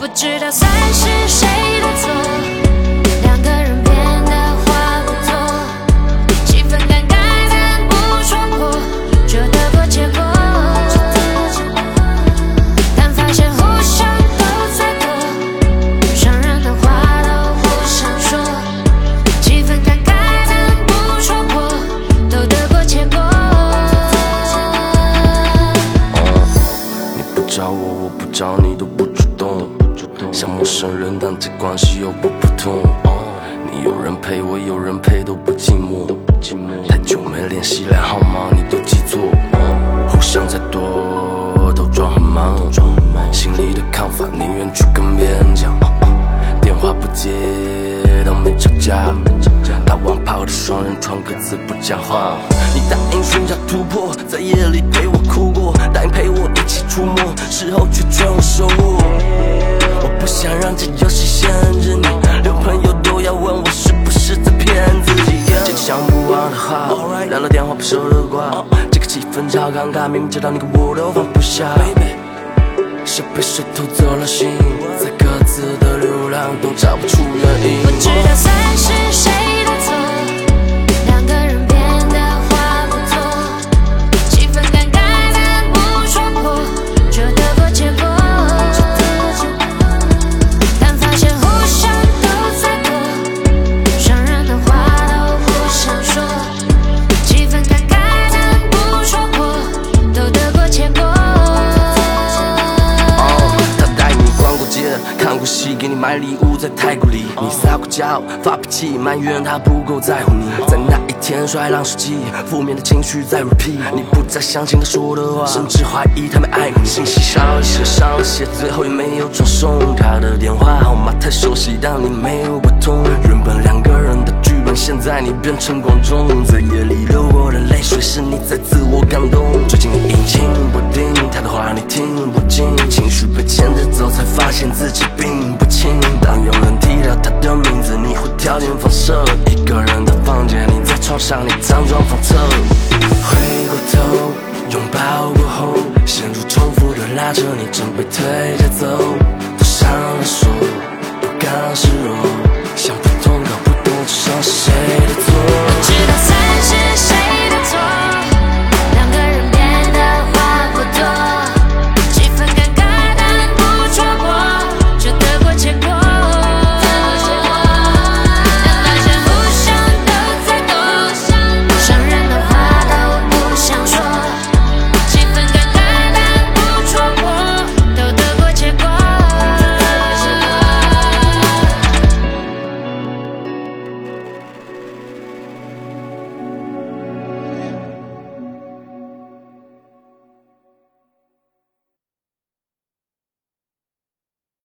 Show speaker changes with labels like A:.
A: 不知道算是谁的错，两个人变得话不多，气氛尴尬但不说破，就得过且过。但发现互相都在躲，伤人的话都不想说，气氛尴尬但不说破，都得过且过。
B: 你不找我，我不找你，都不。像陌生人，但这关系又不普通。你有人陪我，有人陪都不寂寞。太久没联系了，号码？你都记错。互相再多都装很忙，心里的看法宁愿去跟别人讲。电话不接，都没吵架。打完炮的双人床，各自不讲话。你答应寻找突破，在夜里陪我哭过，答应陪我一起出没，事后却全无收获。让这游戏限制你，连朋友都要问我是不是在骗自己。这个想不完的话，聊了电话不舍得挂，这个气氛超尴尬，明明知道你跟我都放不下。谁被谁偷走了心，在各自的流浪都找不出原因。给你买礼物，在太古里，你撒过娇，发脾气，埋怨他不够在乎你。在那一天摔烂手机，负面的情绪在 repeat，你不再相信他说的话，甚至怀疑他没爱过你。信息少一些，少了些，最后也没有传送。他的电话号码太熟悉，但你没有拨通。原本两个人的剧本，现在你变成观众，在夜里流过的泪水，是你在自我感动。最近你阴晴不定，他的话你听不进，情绪被牵着走，才发现自己并不轻。当有人提到他的名字，你会条件反射。一个人的房间，你床上，你辗转反侧。回过头，拥抱过后，陷入重复的拉扯，你正被推着走。都上了锁，不甘示弱。